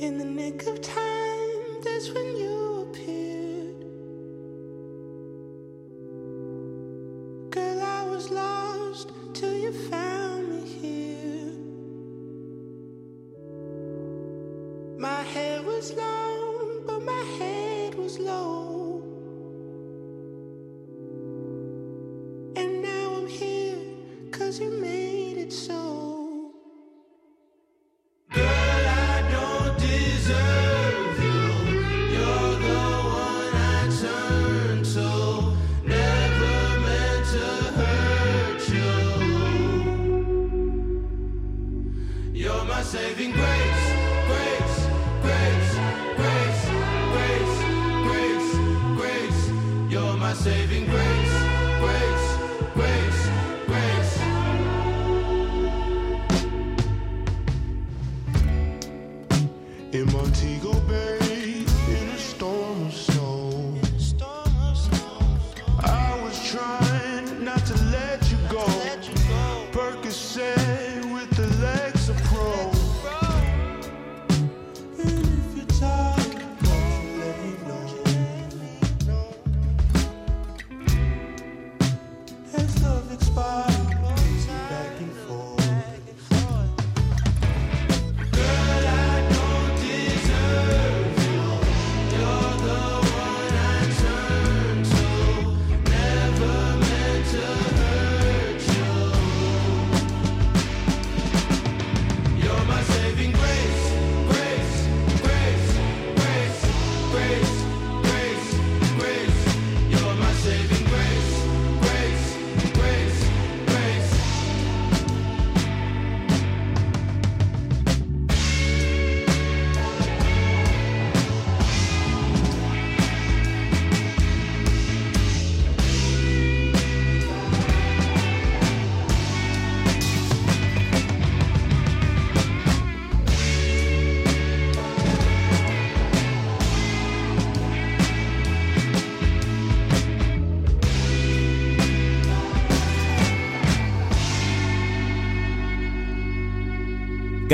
In the nick of time, that's when you appeared. Girl, I was lost till you found me here. My hair was long, but my head was low. And now I'm here, you made it so.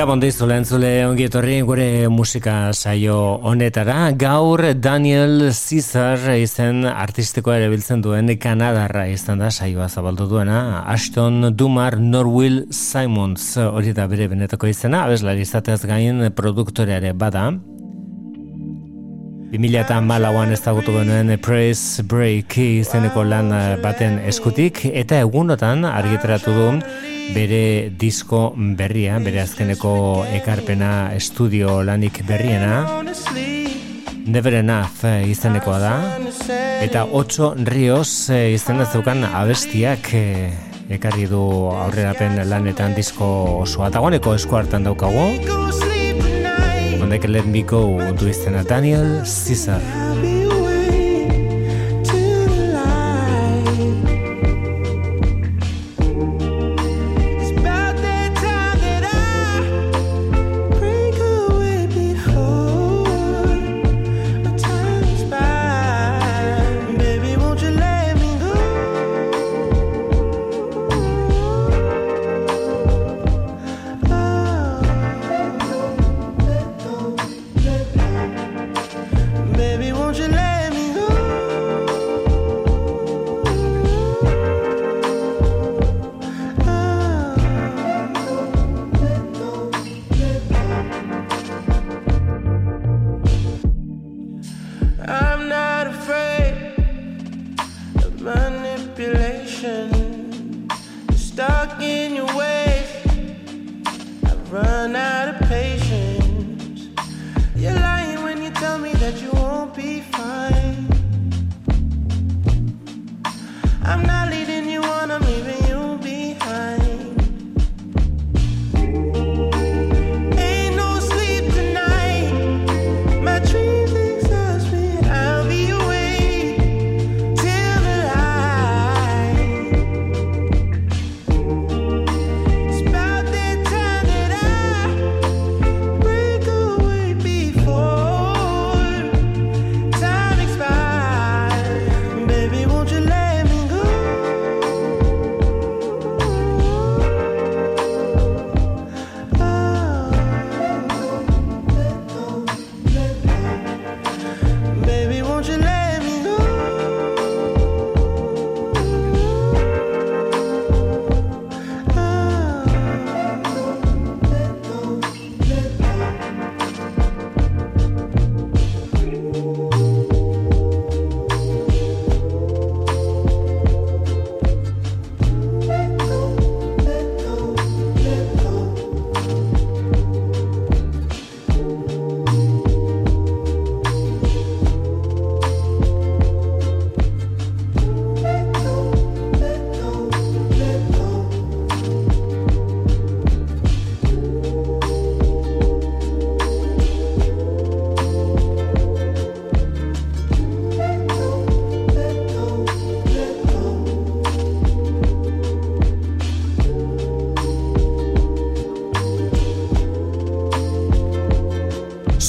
Gabon dizu zule ongi etorri gure musika saio honetara. Gaur Daniel Caesar izen artistikoa ere biltzen duen Kanadarra izan da saioa zabaldu duena. Ashton Dumar Norwill Simons hori da bere benetako izena. Abeslari izateaz gain produktoreare bada. 2000 eta malauan ezagutu genuen Praise Break izeneko lan baten eskutik eta egunotan argitratu du bere disko berria, bere azkeneko ekarpena estudio lanik berriena. Never Enough izenekoa da. Eta 8 Rios izena zeukan abestiak eh, ekarri du aurrerapen lanetan disko osoa. Dagoeneko esku hartan daukagu. Honek let me go du izena Daniel Caesar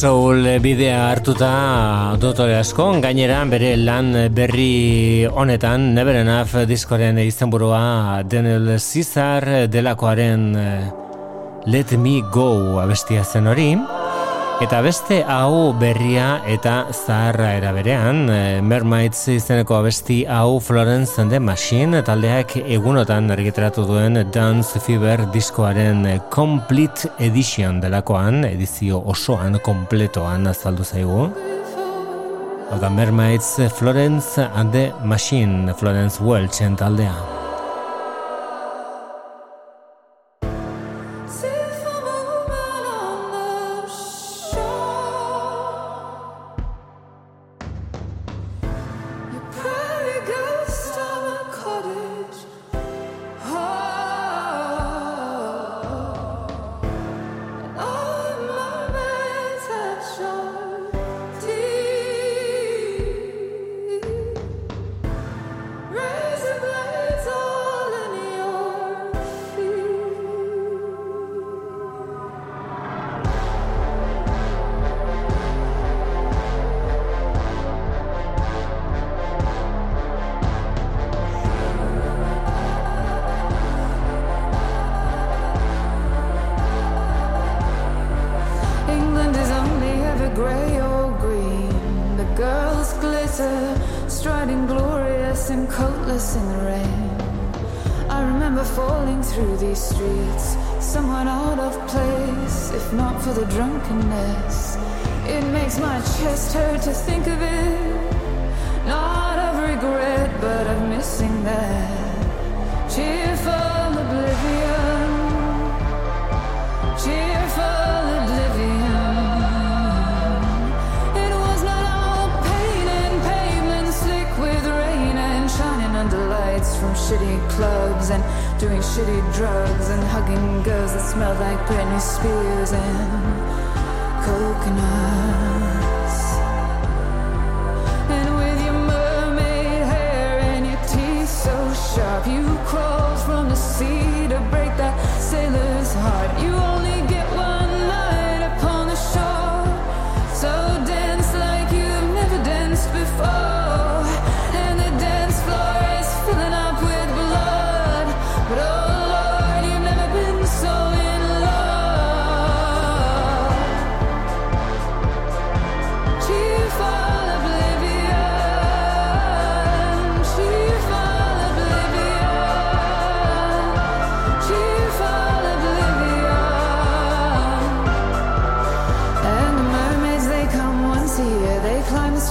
soul bidea hartuta dotore asko, gainera bere lan berri honetan Never Enough diskoren izenburua Daniel Caesar delakoaren eh, Let Me Go abestia zen hori. Eta beste hau berria eta zaharra eraberean, eh, Mermaids izeneko abesti hau Florence and the Machine taldeak egunotan argiteratu duen Dance Fever diskoaren Complete Edition delakoan, edizio osoan, kompletoan azaldu zaigu. Oda Mermaids Florence and the Machine, Florence Welch taldea.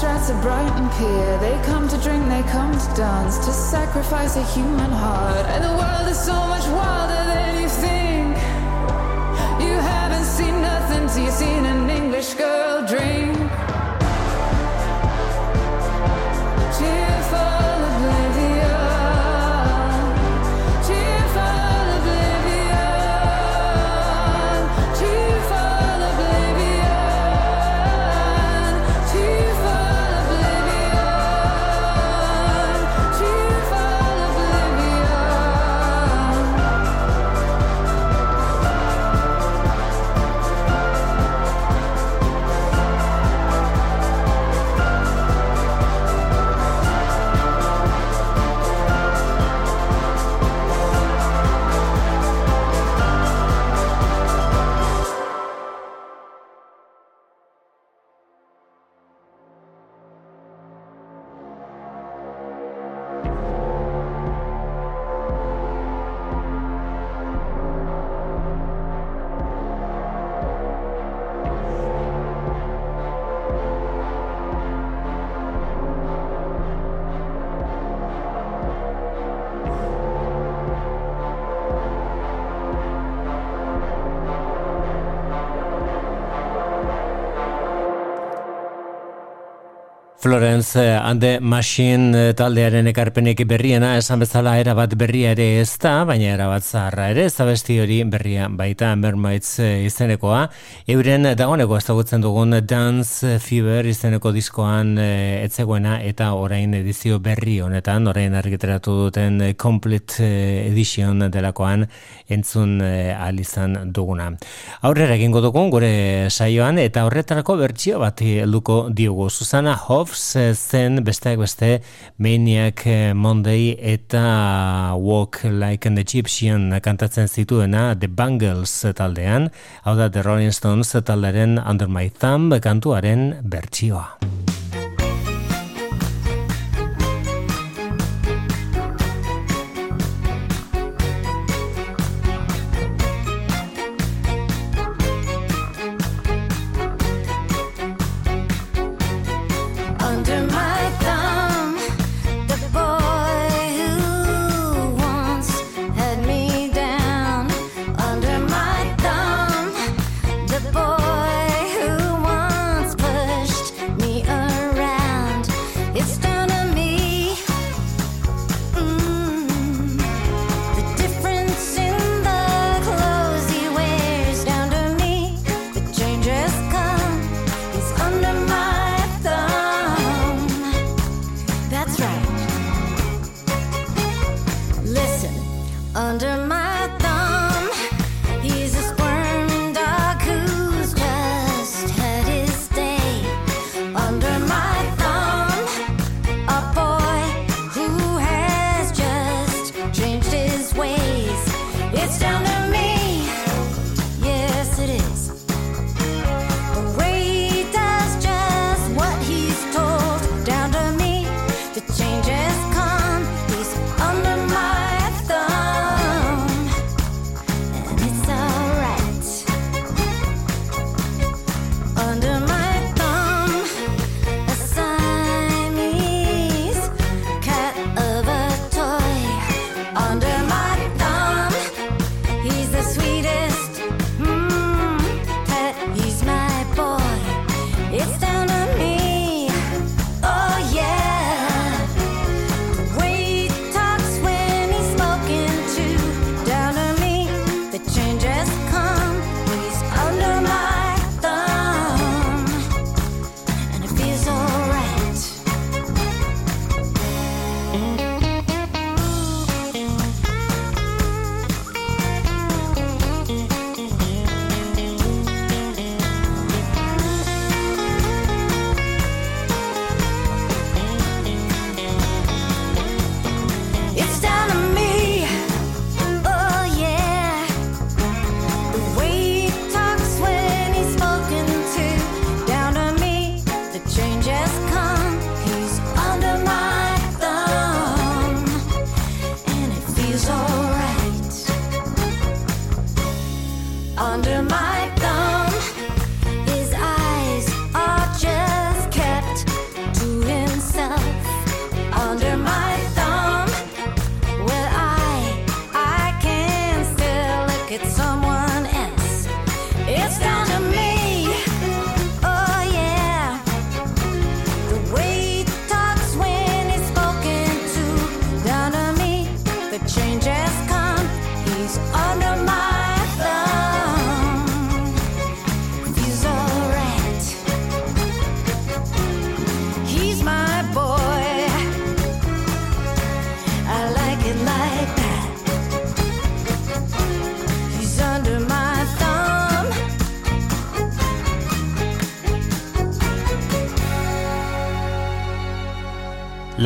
strats of Brighton Pier. They come to drink, they come to dance, to sacrifice a human heart. And the world is so much wilder than you think. You haven't seen nothing till you've seen an English girl. Florence and the Machine eh, taldearen ekarpenek berriena, esan bezala era bat berria ere ez da, baina era bat zaharra ere, ez besti hori berria baita Mermaids eh, izenekoa. Euren dagoeneko ezagutzen dugun Dance Fever izeneko diskoan eh, etzegoena eta orain edizio berri honetan, orain argiteratu duten Complete Edition delakoan entzun alizan duguna. Aurrera egingo dugun gure saioan eta horretarako bertsio bat helduko diogu. Susana Hoff zen besteak beste Maniac eh, Monday eta Walk Like an Egyptian kantatzen zituena The Bangles taldean, hau da The Rolling Stones talderen Under My Thumb kantuaren bertsioa.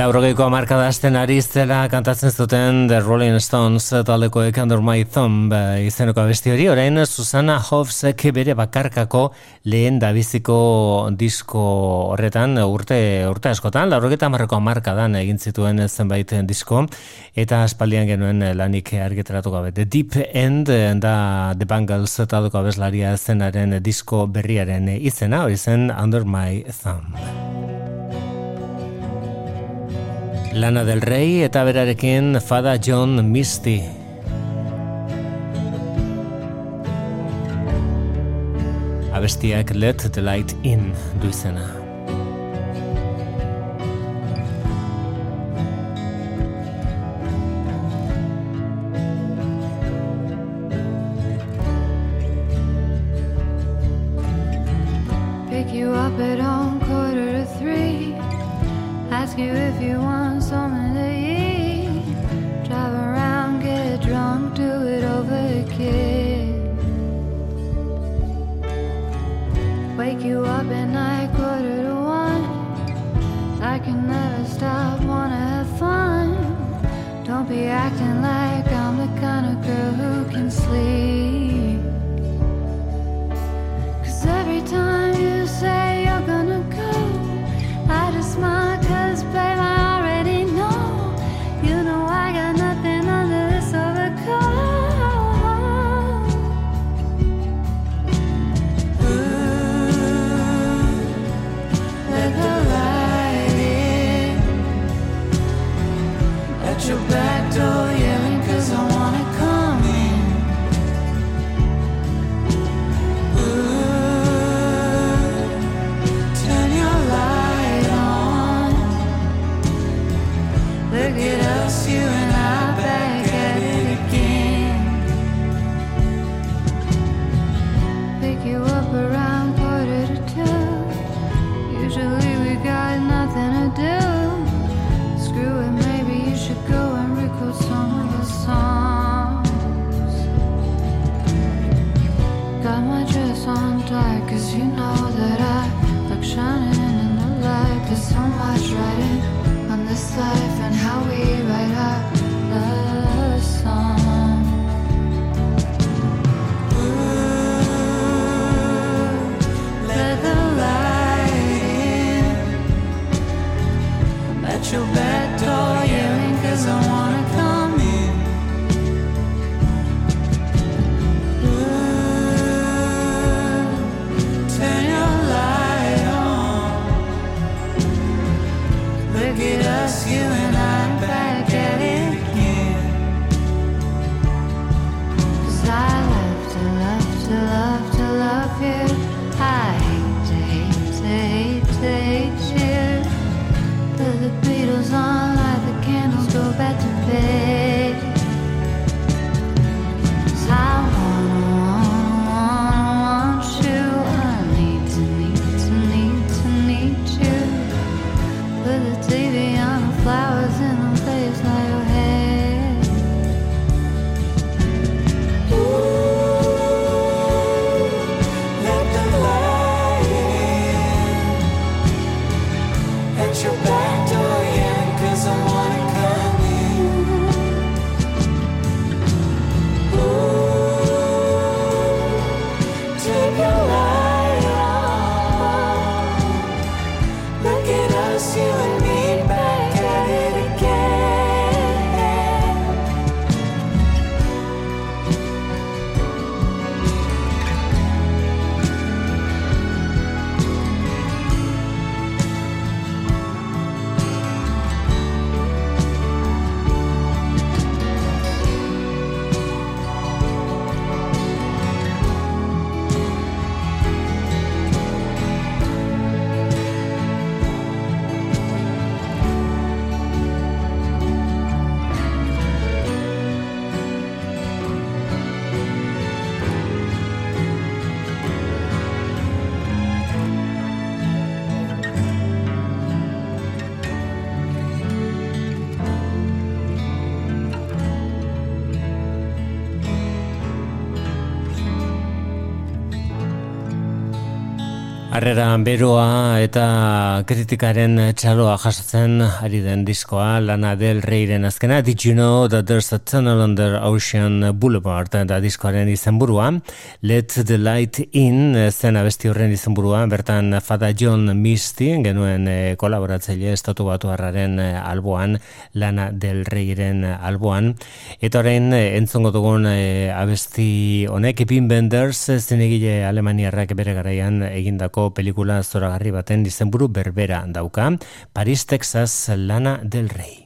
Laurogeiko amarkada asten ari zela kantatzen zuten The Rolling Stones taldeko Under My Thumb eh, izeneko abesti hori, orain Susana Hoffsek bere bakarkako lehen dabiziko disko horretan urte, urte askotan, laurogeita amarreko amarkadan egin zituen zenbait disko, eta aspaldian genuen lanik argitaratu gabe. The Deep End da The Bangles taldeko abeslaria zenaren disko berriaren izena, hori zen Under My Thumb. Lana del Rey eta berarekin Fada John Misty. Abestiak Let the Light In du izena. Arrera beroa eta kritikaren txaloa jasotzen ari den diskoa Lana Del Reyren azkena. Did you know that there's a tunnel under Ocean Boulevard? Eta diskoaren izenburua. Let the Light In zen abesti horren izenburua. Bertan Fada John Misty genuen eh, kolaboratzaile estatu batu harraren eh, alboan Lana Del Reyren alboan. Eta orain eh, entzongo dugun abesti honek Pin Benders zinegile Alemaniarrak bere garaian egindako pelikula zoragarri baten izenburu berbera dauka, Paris, Texas, Lana del Rey.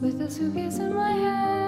with a suitcase in my hand.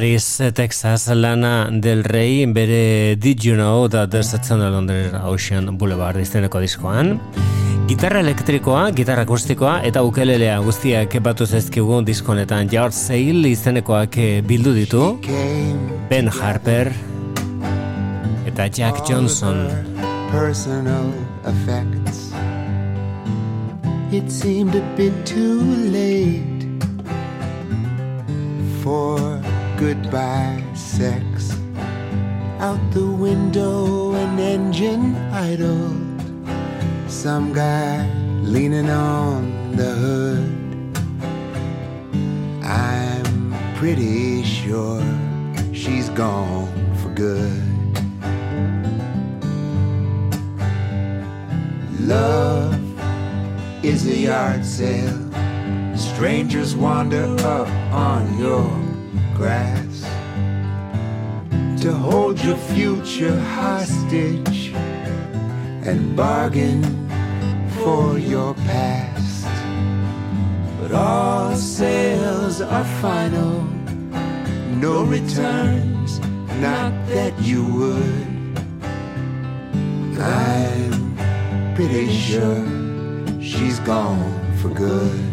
Paris, Texas, Lana del Rey, bere Did You Know That There's a Tunnel Under Ocean Boulevard izteneko diskoan. Gitarra elektrikoa, gitarra akustikoa eta ukelelea guztiak batu zezkigu diskonetan George Sale izenekoak bildu ditu. Ben Harper eta Jack Johnson. Personal effects. It seemed a bit too late goodbye sex out the window an engine idled. Some guy leaning on the hood. I'm pretty sure she's gone for good. Love is a yard sale. Strangers wander up on your grass to hold your future hostage and bargain for your past. But all sales are final, no returns, not that you would. I'm pretty sure she's gone for good.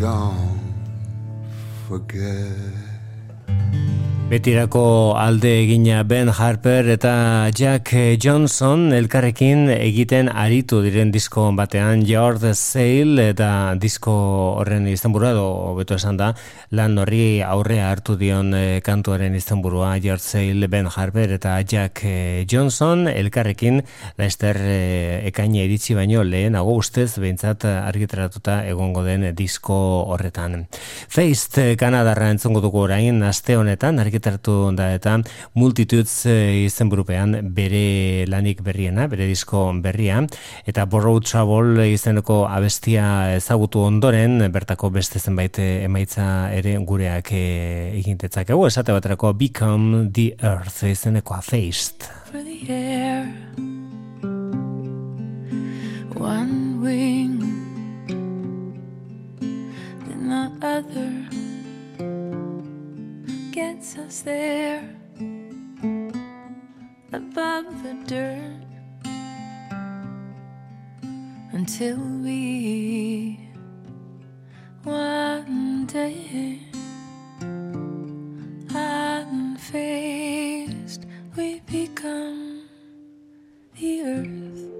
gone forget. Betirako alde egina Ben Harper eta Jack Johnson elkarrekin egiten aritu diren disko batean George Sale eta disko horren izenburua edo beto esan da lan horri aurrea hartu dion eh, kantuaren izenburua George Sale, Ben Harper eta Jack eh, Johnson elkarrekin Lester eh, ekaine iritsi baino lehenago ustez behintzat argitaratuta egongo den disko horretan. Feist Kanadarra entzongo dugu orain aste honetan argitaratu da eta Multitudes eh, izenburupean bere lanik berriena, bere disko berria eta Borrow Trouble izeneko abestia ezagutu ondoren bertako beste zenbait eh, emaitza ere gureak eh, egin detzakegu esate baterako Become the Earth izeneko Feist. for the air. One wing, then the other gets us there above the dirt until we one day unfazed we become the earth.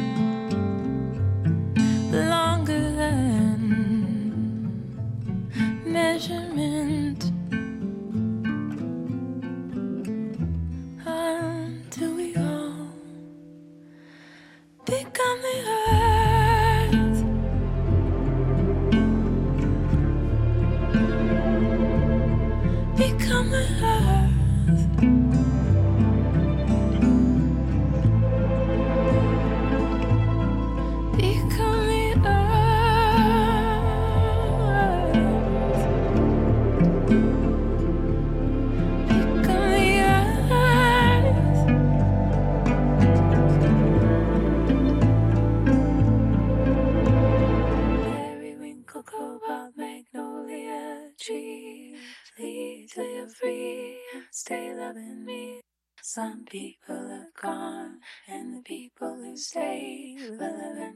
longer than measurement until we all become the earth.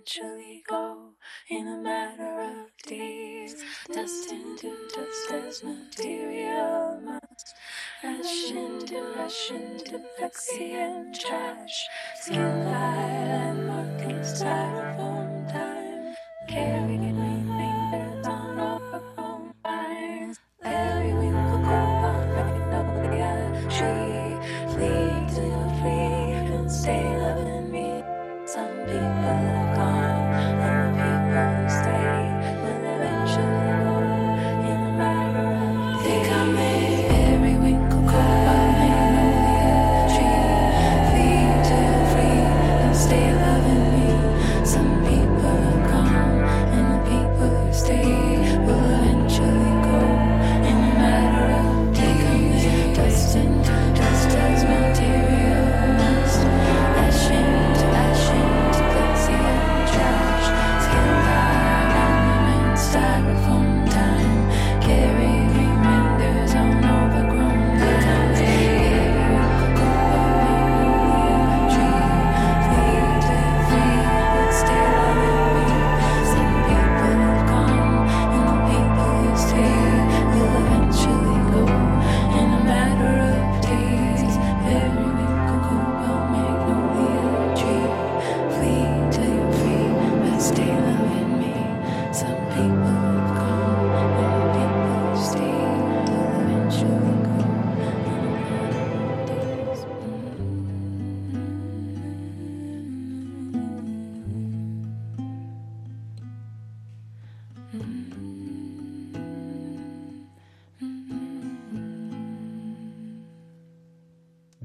Eventually go in a matter of days. Dust into dust as material must. Ash into ash into plexi and trash. Skin high and marking styrofoam time. Carrying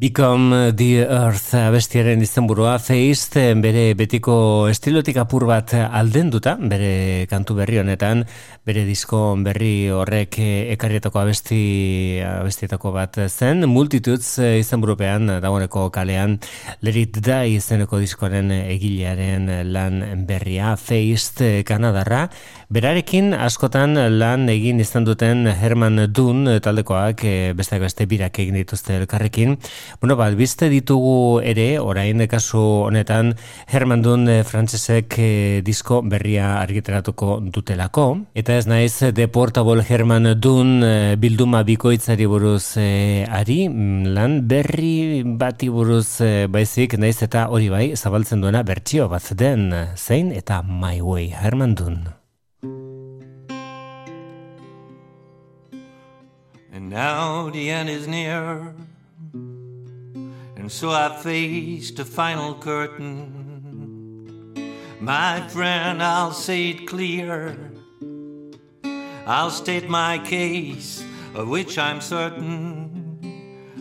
Become uh, the Earth abestiaren izenburua Feist bere betiko estilotik apur bat aldenduta bere kantu berri honetan bere disko berri horrek ekarrietako abesti abestietako bat zen. Multitudes izenburupean dagoeneko kalean Lerit da izeneko diskoaren egilearen lan berria Feist Kanadarra. Berarekin askotan lan egin izan duten Herman Dun taldekoak besteak beste birak egin dituzte elkarrekin. Bueno, bat, bizte ditugu ere, orain kasu honetan, Herman Dun e, frantzesek e, disko berria argiteratuko dutelako. Eta ez naiz, The Portable Herman Dun bilduma bikoitzari buruz e, ari, mm, lan berri bati buruz e, baizik, naiz eta hori bai, zabaltzen duena bertsio bat den, zein eta My Way, Herman Dun. And now the end is near So I faced the final curtain. My friend, I'll say it clear. I'll state my case, of which I'm certain.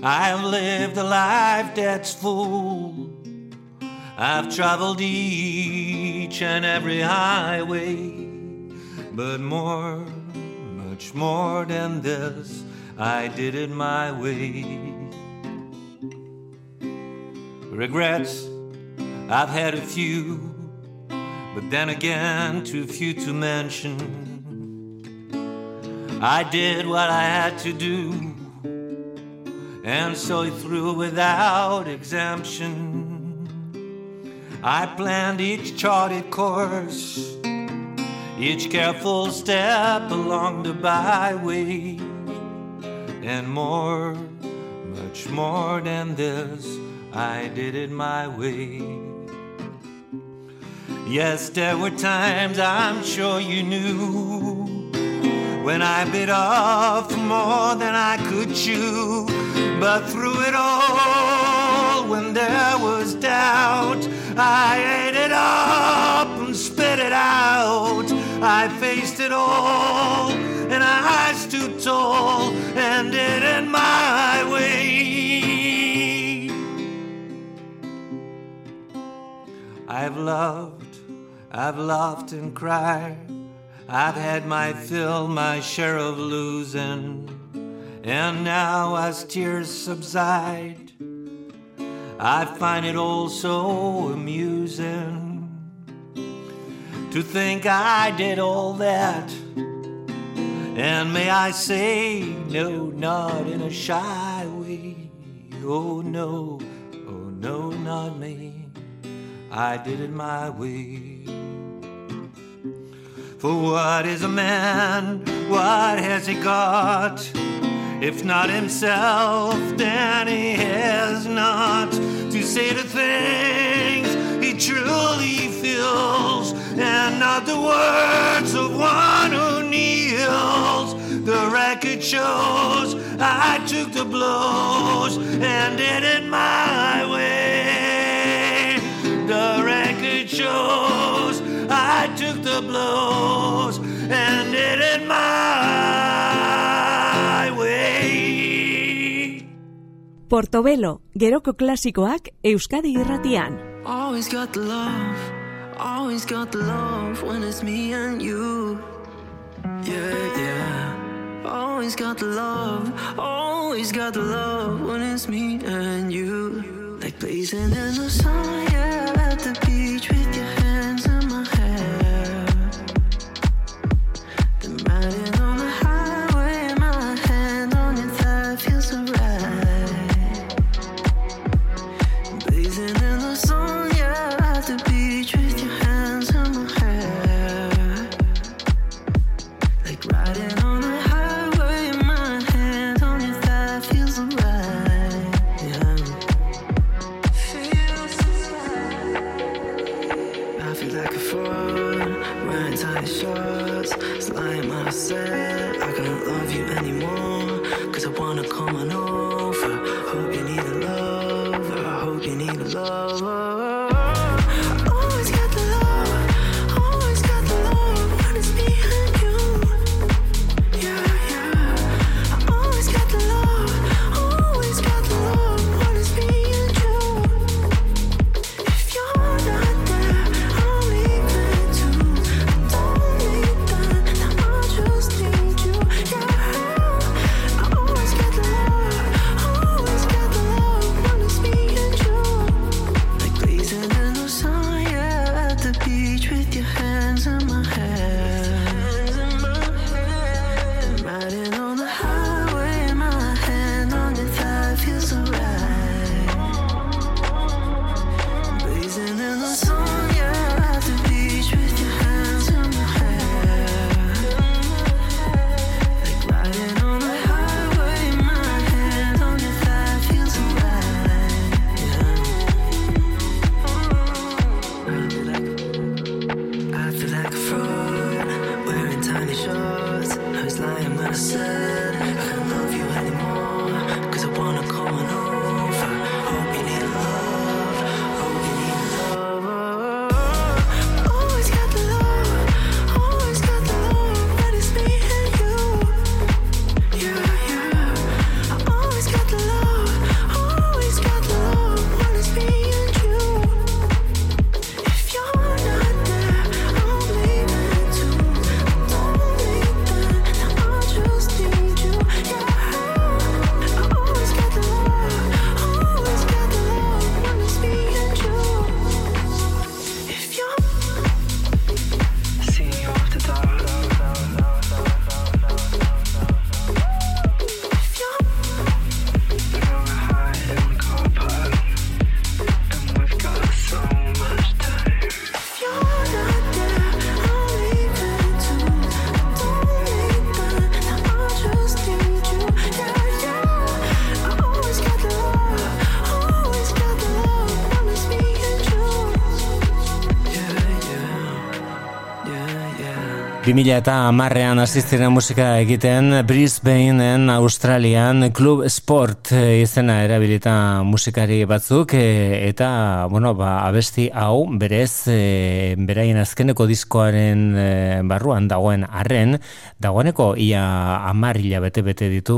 I've lived a life that's full. I've traveled each and every highway. But more, much more than this, I did it my way regrets. I've had a few, but then again, too few to mention. I did what I had to do, and saw it through without exemption. I planned each charted course, each careful step along the byway, and more, much more than this. I did it my way. Yes, there were times I'm sure you knew when I bit off more than I could chew. But through it all, when there was doubt, I ate it up and spit it out. I faced it all, and I stood tall and did it my way. I've loved, I've laughed and cried. I've had my fill, my share of losing. And now, as tears subside, I find it all so amusing to think I did all that. And may I say, no, not in a shy way. Oh, no, oh, no, not me. I did it my way. For what is a man? What has he got? If not himself, then he has not to say the things he truly feels, and not the words of one who kneels. The record shows I took the blows and did it my way shows I took the blows and did it my way. Portobelo, geroko klasikoak Euskadi irratian. Always got the love, always got the love when it's me and you. Yeah, yeah. Always got the love, always got the love when it's me and you. Like blazing in the sun, yeah at the beach with your hands in my hair. The highway, 2000 eta marrean asistira musika egiten Brisbaneen Australian Club Sport izena erabilita musikari batzuk e, eta bueno, ba, abesti hau berez e, beraien azkeneko diskoaren e, barruan dagoen arren dagoeneko ia amarrila bete-bete ditu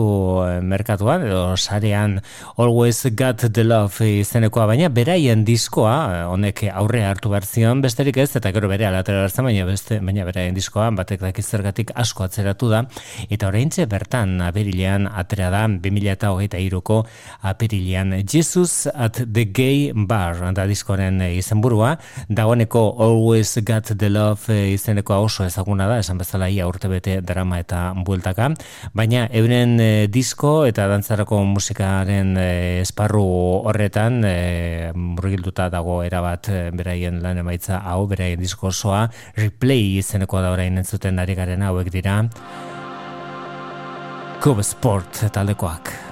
merkatuan edo sarean Always Got The Love izenekoa baina beraien diskoa honek aurre hartu behar zion besterik ez eta gero bere alatera baina beste baina beraien diskoa, batek dakiz zergatik asko atzeratu da, eta oraintze bertan apirilean atera da, 2008 iruko apirilean Jesus at the Gay Bar, da diskoren izenburua, dagoeneko Always Got the Love izeneko oso ezaguna da, esan bezala ia urte bete drama eta bueltaka, baina euren eh, disko eta dantzarako musikaren eh, esparru horretan e, murgilduta dago erabat beraien lan emaitza hau, beraien disko osoa, replay izeneko da orain entzuten ari garen hauek dira Cube Sport taldekoak.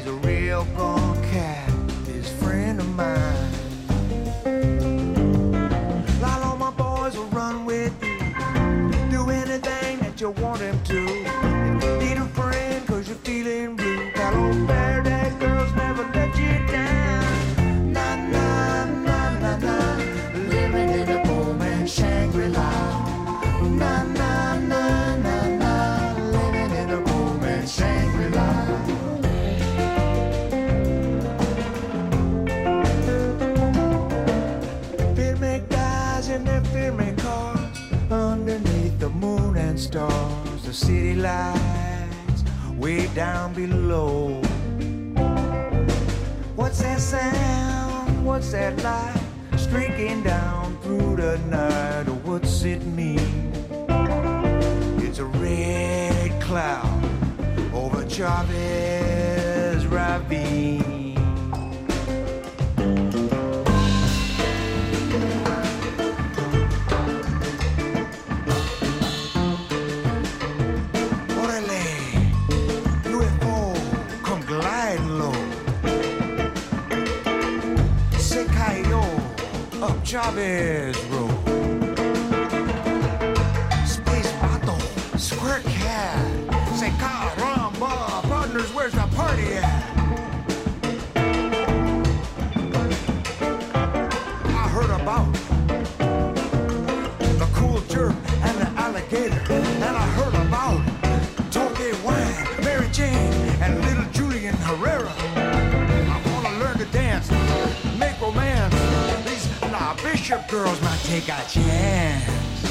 He's a real born cat, this friend of mine. City way down below. What's that sound? What's that light streaking down through the night? Or what's it mean? It's a red cloud over Chavez Ravine. Chavez Road. Space Vato, Squirt Cat. Say caramba, partners, where's the party at? I heard about the cool jerk and the alligator. Nah, girls might take a chance.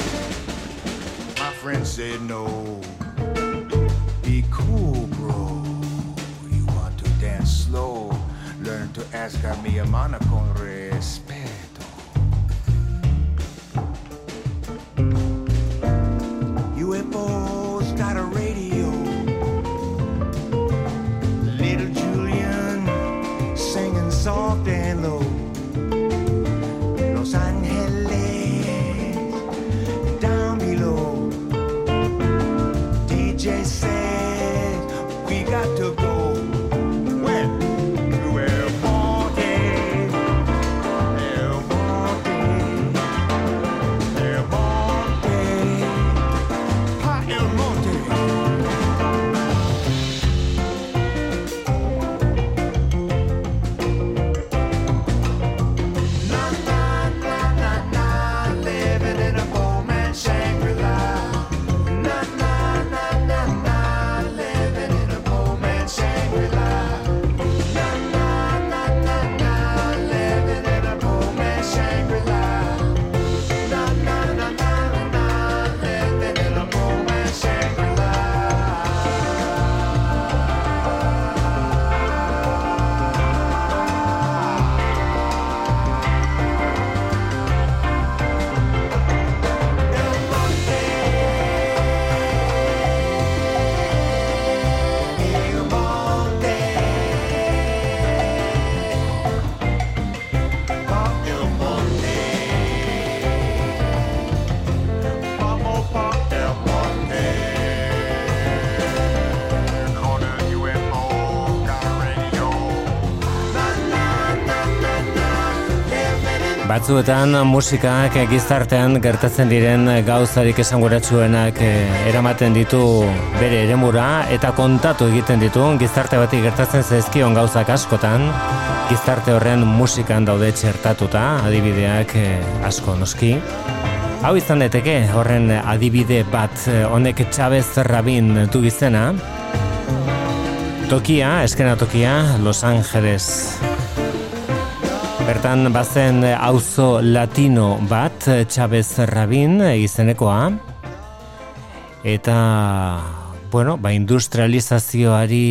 My friend said no. Be cool, bro. You want to dance slow. Learn to ask a mi con respeto. Batzuetan musikak gizartean gertatzen diren gauzarik esanguratsuenak eh, eramaten ditu bere eremura eta kontatu egiten ditu. Gizarte bati gertatzen zaizkion gauzak askotan. Gizarte horren musikan daude txertatuta adibideak eh, asko noski. Hau izan daiteke horren adibide bat eh, honek Chavez Rabin du izena. Tokia, eskena tokia, Los Angeles Bertan bazen auzo latino bat, Chavez Rabin izenekoa, eta bueno, ba, industrializazioari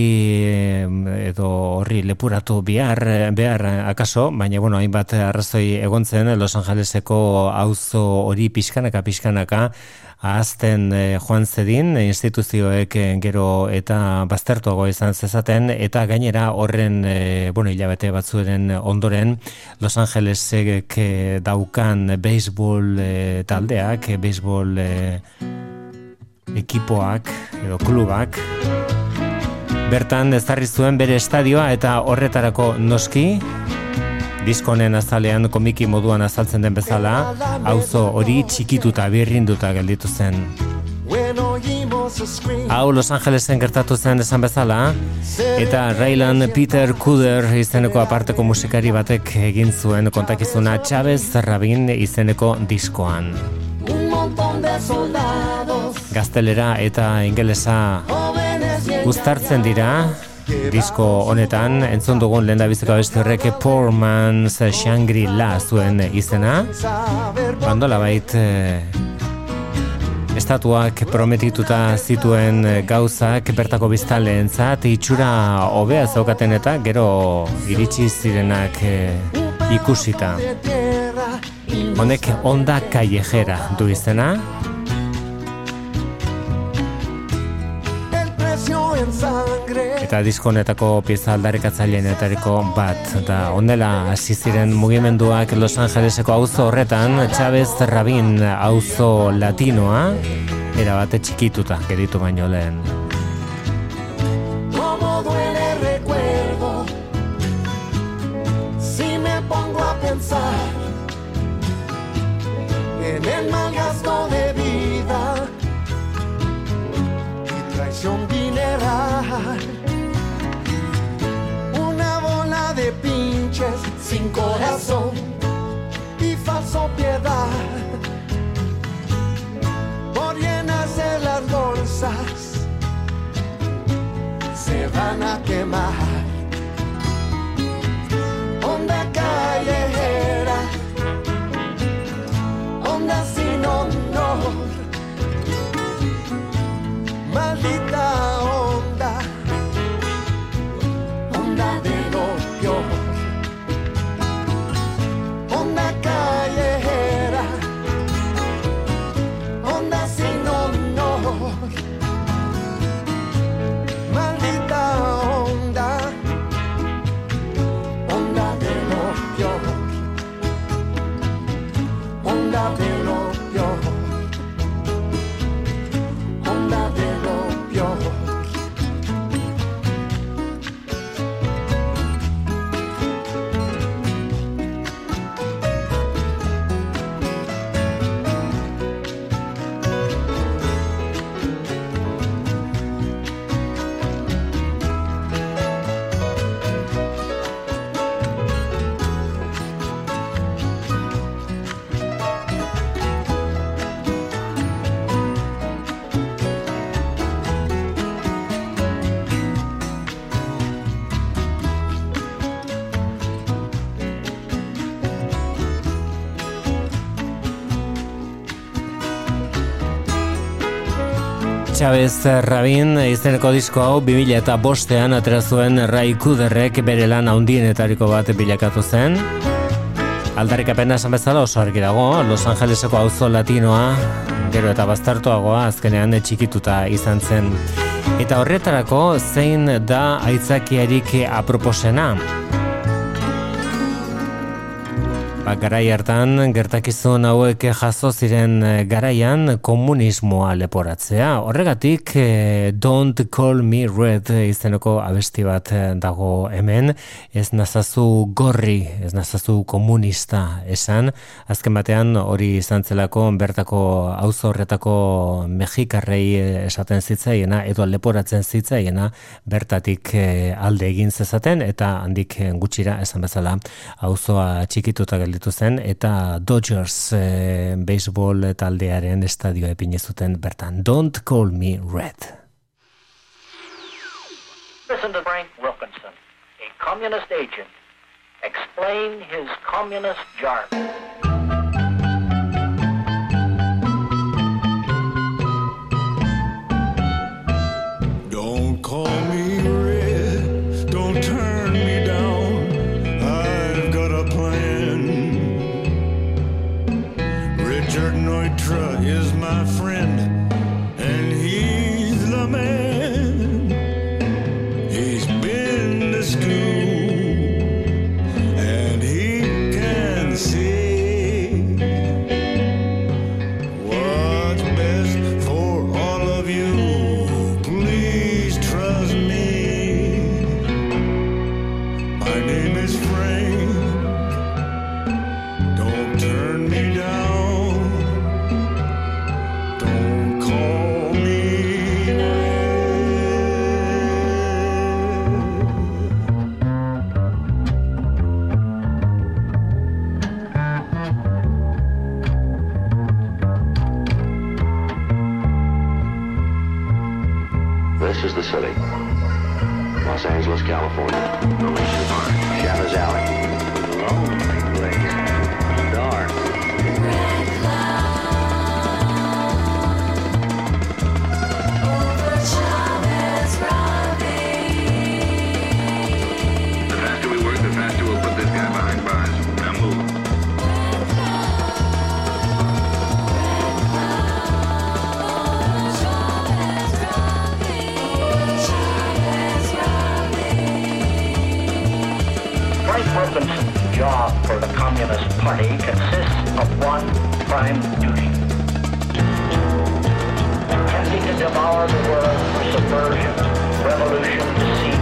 edo horri lepuratu behar, behar akaso, baina bueno, hainbat arrazoi egontzen Los Angeleseko auzo hori pixkanaka pixkanaka ahazten e, joan zedin instituzioek eh, gero eta baztertuago izan zezaten eta gainera horren e, bueno, hilabete batzuaren ondoren Los Angelesek daukan baseball e, taldeak, baseball e, ekipoak edo klubak bertan ezarri zuen bere estadioa eta horretarako noski diskonen azalean komiki moduan azaltzen den bezala auzo hori txikituta birrinduta gelditu zen. Hau Los Angelesen gertatu zen esan bezala eta Raylan Peter Kuder izeneko aparteko musikari batek egin zuen kontakizuna Chavez Rabin izeneko diskoan Gaztelera eta ingelesa uztartzen dira. Disko honetan entzun dugun lehen da biziko beste horrek Poor Man's Shangri-La zuen izena. Bandola bait eh, estatuak prometituta zituen gauzak bertako biztaleen zat itxura hobea zaukaten eta gero iritsi zirenak eh, ikusita. Honek onda kallejera du izena Eta diskonetako pieza etariko bat. Eta ondela hasi ziren mugimenduak Los Angeleseko auzo horretan, Chavez Rabin auzo latinoa, era bate txikituta, geritu baino lehen. my Chavez Rabin izeneko disko hau 2000 eta bostean aterazuen Rai Kuderrek bere lan haundienetariko bat bilakatu zen. Aldarik apena esan bezala oso argi dago, Los Angeleseko auzo latinoa, gero eta bastartuagoa azkenean txikituta izan zen. Eta horretarako zein da aitzakiarik aproposena. Ba, garai hartan gertakizun hauek jaso ziren eh, garaian komunismoa leporatzea. Horregatik eh, Don't Call Me Red izeneko abesti bat eh, dago hemen, ez nazazu gorri, ez nazazu komunista esan. Azken batean hori izan zelako bertako auzo horretako mexikarrei esaten zitzaiena edo leporatzen zitzaiena bertatik alde egin zezaten eta handik gutxira esan bezala auzoa txikituta gelditu gelditu zen eta Dodgers e, baseball taldearen estadio epine zuten bertan. Don't call me red. Listen to Frank Wilkinson a communist agent. Explain his communist jargon. City. 20 consists of one prime duty. Attempting to devour the world through subversion, revolution, deceit,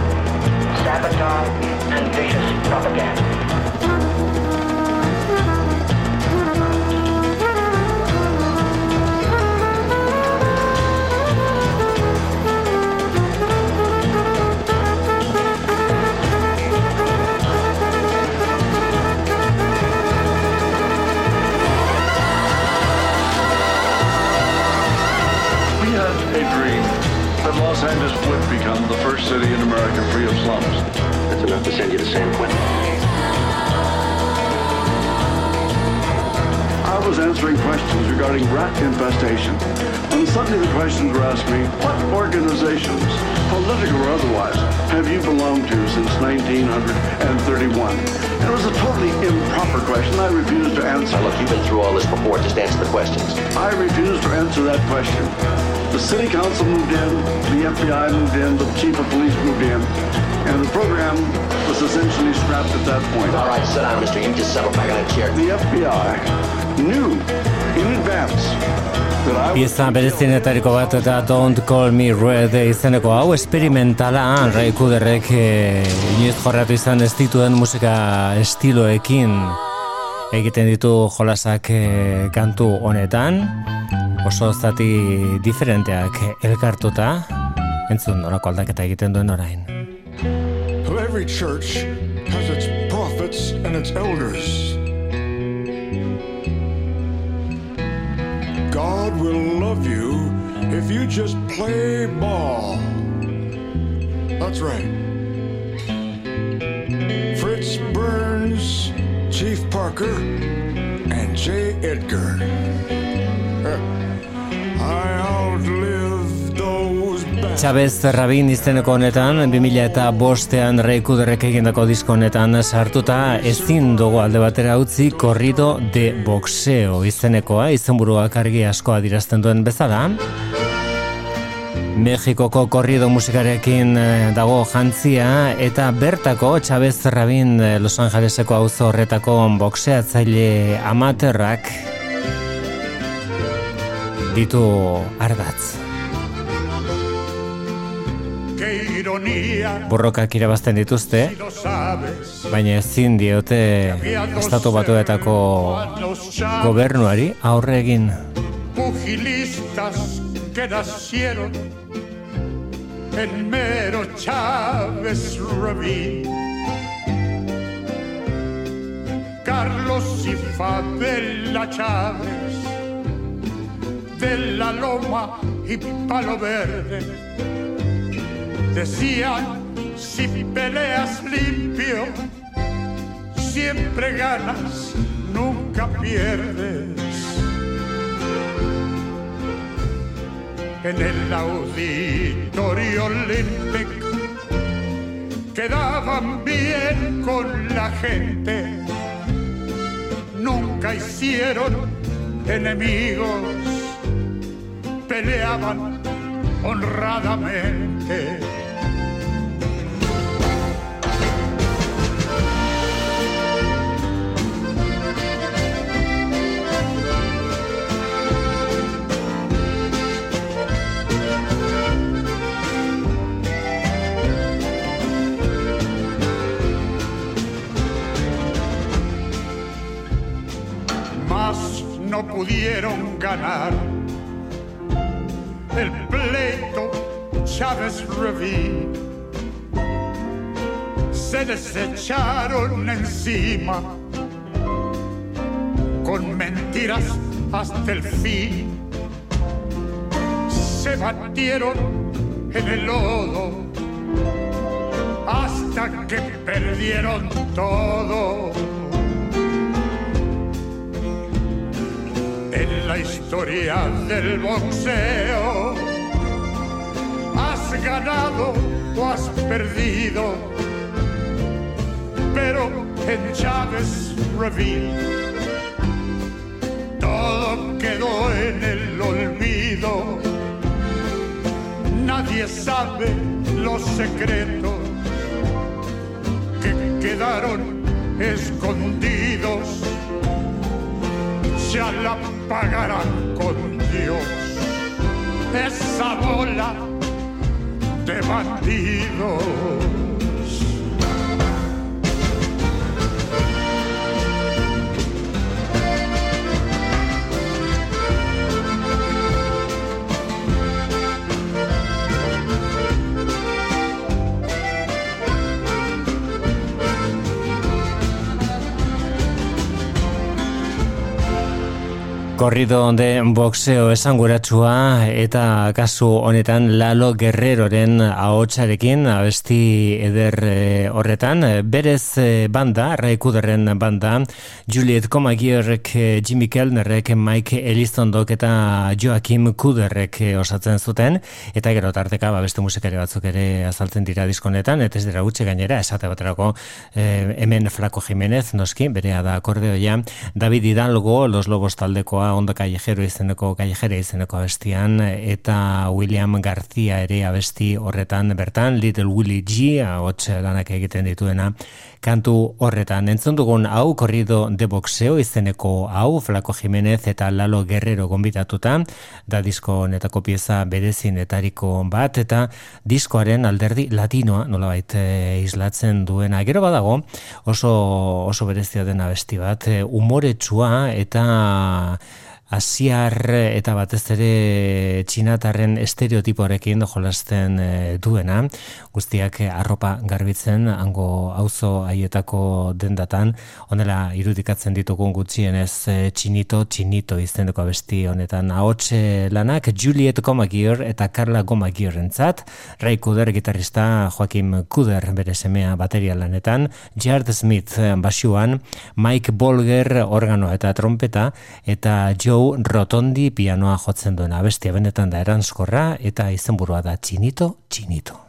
sabotage, and vicious propaganda. Los Angeles would become the first city in America free of slums. That's enough to send you to San Quentin. I was answering questions regarding rat infestation, when suddenly the questions were asked me, what organizations, political or otherwise, have you belonged to since 1931? It was a totally improper question. I refused to answer. Now, look, you've been through all this before. Just answer the questions. I refused to answer that question. The city council moved in, the FBI moved in, the chief of police moved in, and the program was essentially scrapped at that point. All right, sit down, mister. You just settle back in that chair. The FBI knew in advance. Pieza berezienetariko bat eta Don't Call Me Red izeneko hau esperimentala Ray Kuderrek eh, inoiz jorratu izan ez dituen musika estiloekin egiten ditu jolasak eh, kantu honetan oso zati diferenteak elkartuta entzun norako aldaketa egiten duen orain every church has its prophets and its elders. God will love you if you just play ball. That's right. Fritz Burns, Chief Parker, and J. Edgar. Chavez Rabin izeneko honetan 2000 eta bostean Ray Kuderrek egindako disko honetan sartuta ezin dugu alde batera utzi korrido de boxeo izenekoa izenburuak argi asko adirazten duen bezala Mexikoko korrido musikarekin eh, dago jantzia eta bertako Chavez Rabin eh, Los Angeleseko auzo horretako boxeatzaile amaterrak ditu ardatz. Borrokak irabazten dituzte, baina ezin diote estatu batuetako gobernuari aurre egin. pugilistas que nacieron en mero Chávez Rabín. Carlos y Fabela Chávez, de la Loma y Palo Verde, decían, si peleas limpio, siempre ganas, nunca pierdes. En el auditorio Olympic quedaban bien con la gente, nunca hicieron enemigos, peleaban honradamente. No pudieron ganar el pleito Chávez Reví. Se desecharon encima con mentiras hasta el fin. Se batieron en el lodo hasta que perdieron todo. En la historia del boxeo has ganado o has perdido, pero en Chávez Ravine todo quedó en el olvido. Nadie sabe los secretos que quedaron escondidos. Ya la pagarán con Dios. Esa bola de bandidos. Korrido de boxeo esanguratsua eta kasu honetan Lalo Guerreroren ahotsarekin abesti eder eh, horretan. Berez eh, banda, Raikuderren banda Juliet Comagierrek, eh, Jimmy Kellnerrek, Mike Elizondok eta Joakim Kuderrek osatzen zuten. Eta gero tarteka ba, beste musikari batzuk ere azaltzen dira diskonetan eta ez dira gutxe gainera esate baterako hemen Flaco Jimenez noski, berea da akordeoia. David Hidalgo, Los Lobos taldekoa Onda Callejero izeneko Callejera izeneko abestian eta William García ere abesti horretan. Bertan Little Willie G ahots lanak egiten dituena kantu horretan entzun dugun hau korrido de boxeo izeneko hau Flaco Jimenez eta Lalo Guerrero gonbitatuta da disko netako pieza berezinetariko bat eta diskoaren alderdi latinoa nolabait e, islatzen duena. Gero badago oso oso berezia dena besti bat e, umoretsua eta asiar eta batez ere txinatarren estereotipoarekin jolasten eh, duena, guztiak arropa garbitzen, hango auzo haietako dendatan, honela irudikatzen ditugun gutxienez eh, txinito, txinito izeneko abesti honetan. Ahotxe lanak Juliet Gomagior eta Carla Gomagior entzat, Ray Kuder gitarrista Joakim Kuder bere semea bateria lanetan, Jared Smith basuan, Mike Bolger organoa eta trompeta, eta Joe Rotondi pianoa jotzen duena bestia benetan da eranskorra eta izenburua da Chinito Chinito.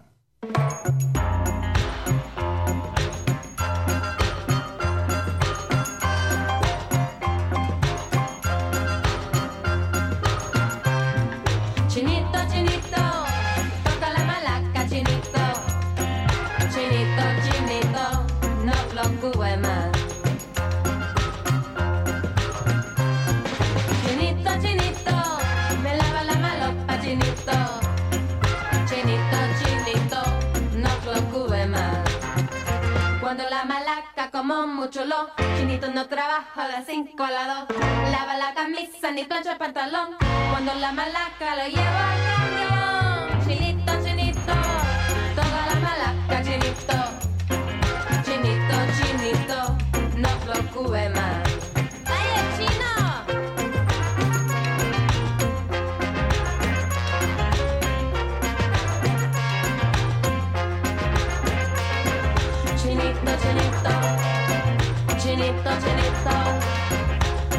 No trabaja de 5 a la 2. Lava la camisa ni plancha el pantalón. Cuando la malaca lo lleva al camión. Chinito, chinito, toda la malaca, chinito. Chinito, chinito, no preocupe más.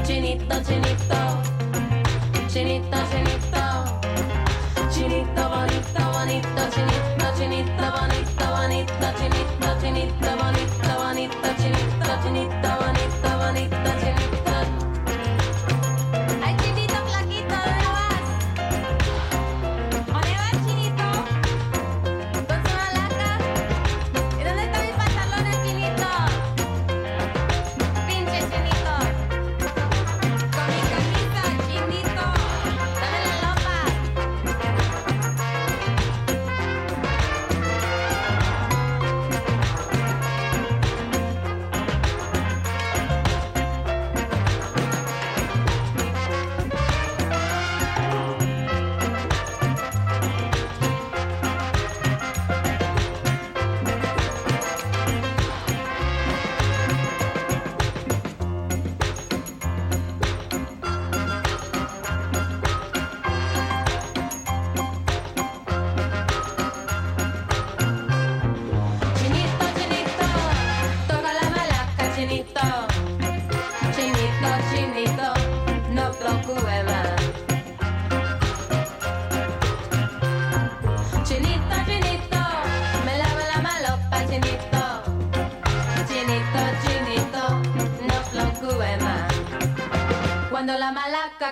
Chinito, chinito, chinito, chinito, chinito bonito, bonito, chinito, chinito bonito, bonito, chinito, chinito bonito, bonito, chinito, chinito bonito, bonito,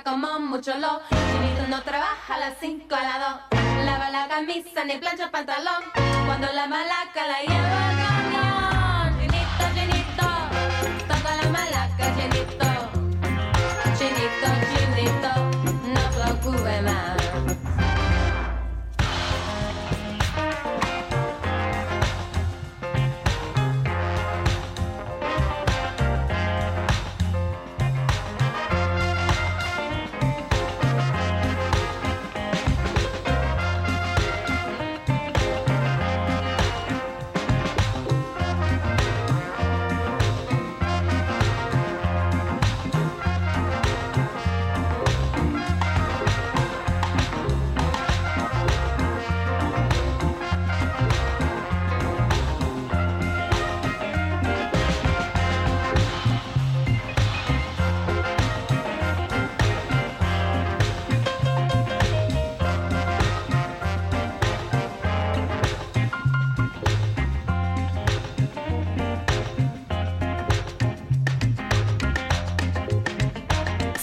como mucho lo. Chivito no trabaja a las 5 a las 2. Lava la camisa ni plancha el pantalón. Cuando la mala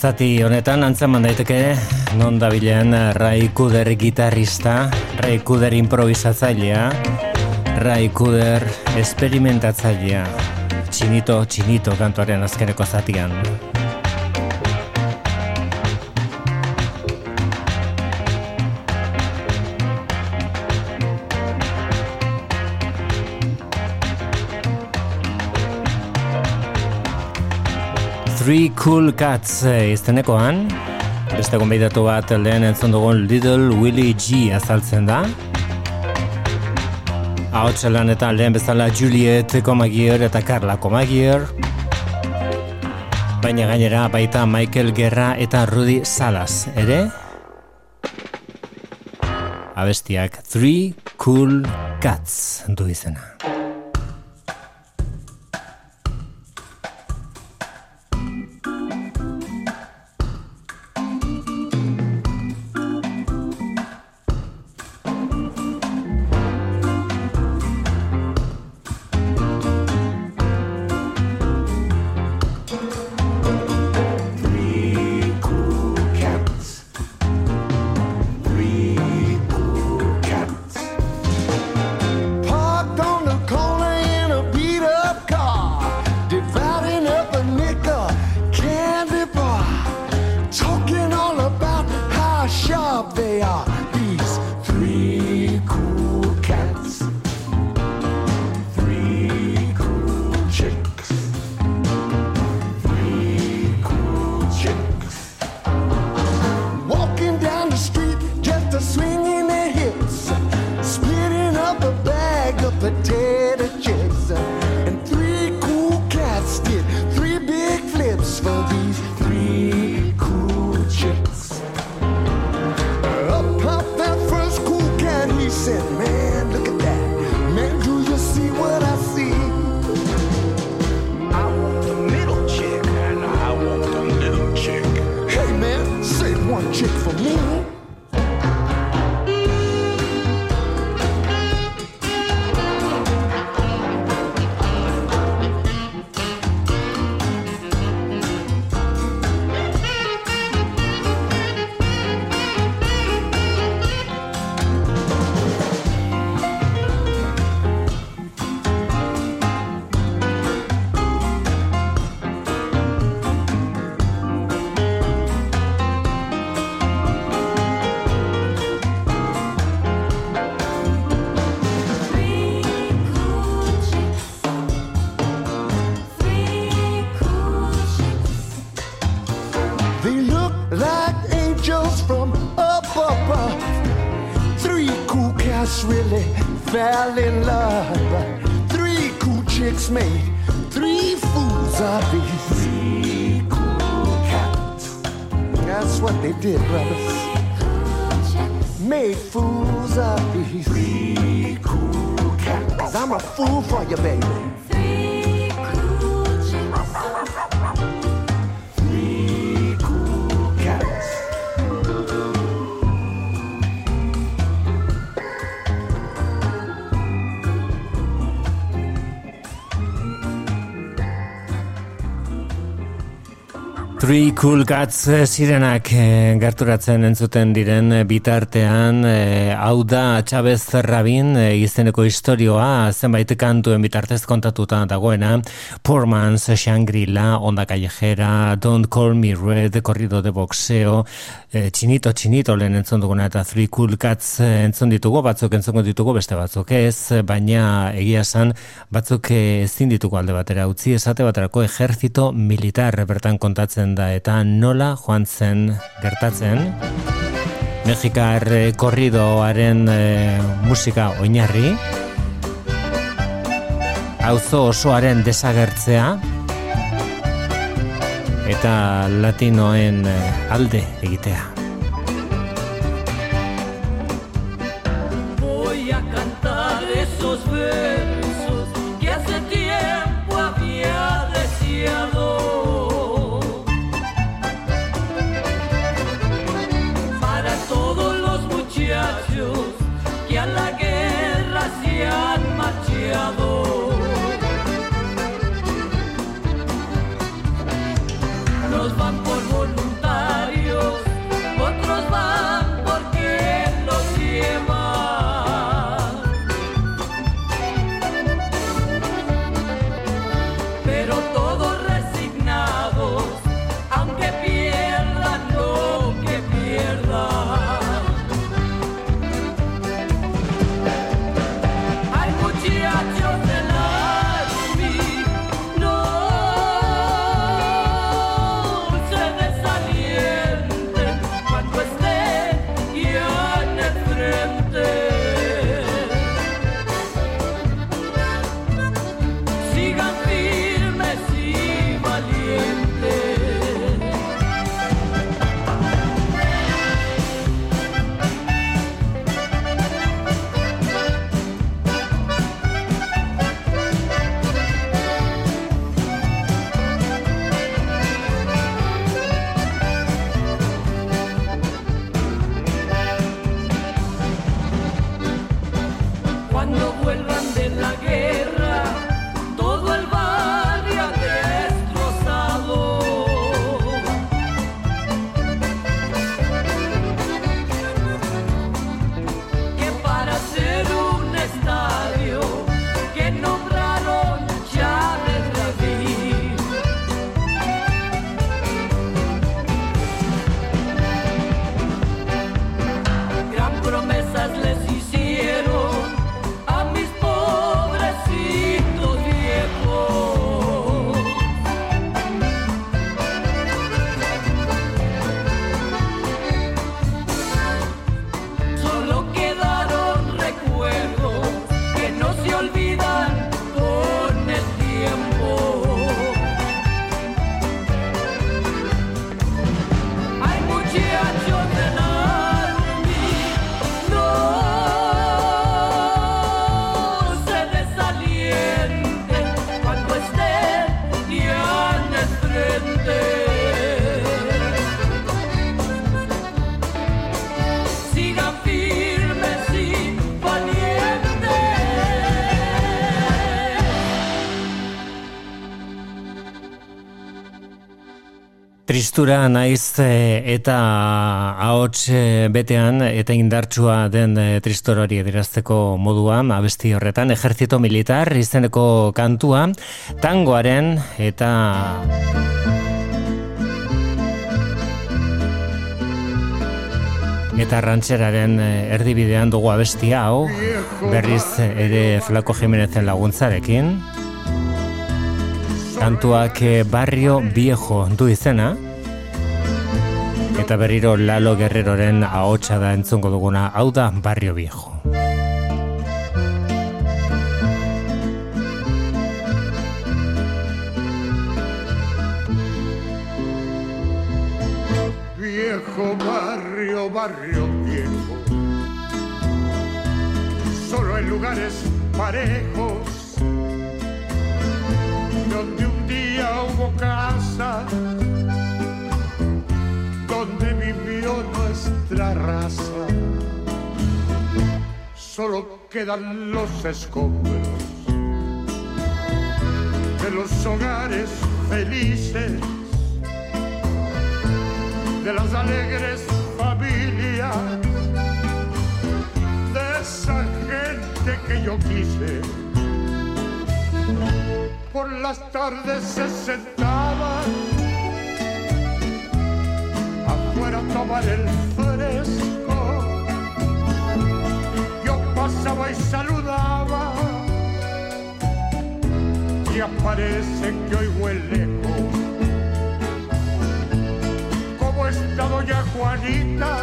Zati honetan antzaman daiteke non dabilen Rai Kuder gitarrista, Rai Kuder improvisatzailea, Rai Kuder esperimentatzailea. Txinito, txinito kantuaren azkeneko zatian. Txinito, Three Cool Cats eh, iztenekoan beste gonbeidatu bat lehen entzun dugun Little Willie G azaltzen da. Hau txelan eta lehen bezala Juliet Comagier eta Carla Comagier. Baina gainera baita Michael Gerra eta Rudy Salas, ere? Abestiak Three Cool Cats du izena. Three Cool Cats eh, zirenak eh, gerturatzen entzuten diren eh, bitartean eh, hau da Chavez Rabin eh, izeneko historioa zenbait kantuen bitartez kontatuta dagoena. Poor Man's Shangri-La Onda Callejera Don't Call Me Red Corrido de Boxeo eh, Chinito Chinito lehen entzun duguna eta Three Cool Cats entzun ditugu batzuk entzun ditugu beste batzuk ez baina egia esan batzuk ezin ditugu alde batera utzi esate baterako ejertzito militar bertan kontatzen da eta nola joan zen gertatzen. Mexikar eh, korridoaren eh, musika oinarri. Auzo osoaren desagertzea. Eta latinoen eh, alde egitea Tristura naiz eh, eta ahots eh, betean eta indartsua den eh, tristor hori edirazteko moduan abesti horretan ejertzito militar izeneko kantua tangoaren eta eta rantxeraren erdibidean dugu abestia hau berriz ere Flako Jimenezen laguntzarekin. Kantuak Barrio Viejo du izena eta berriro Lalo Guerreroren ahotsa da entzungo duguna hau da Barrio Viejo Viejo barrio, barrio viejo. Solo en lugares parejos. Donde un día hubo casa. Raza. Solo quedan los escombros de los hogares felices de las alegres familias, de esa gente que yo quise. Por las tardes se sentaban afuera a tomar el fresco. Yo pasaba y saludaba y aparece que hoy huele ¿Cómo está doña Juanita?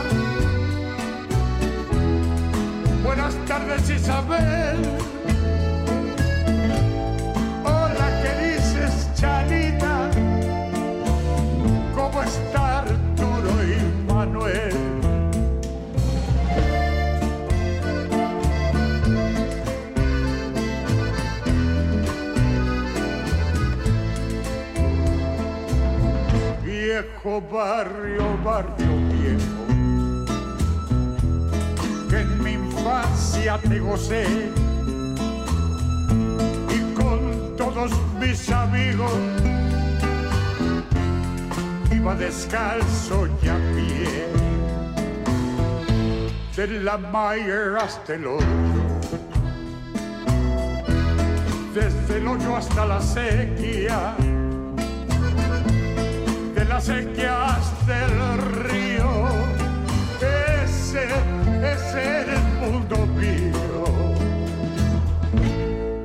Buenas tardes Isabel. Hola, ¿qué dices, Chanita? ¿Cómo está Barrio, barrio viejo, que en mi infancia te gocé. Y con todos mis amigos iba descalzo y a pie. De la Mayer hasta el hoyo desde el hoyo hasta la sequía las sequías del río ese era el mundo mío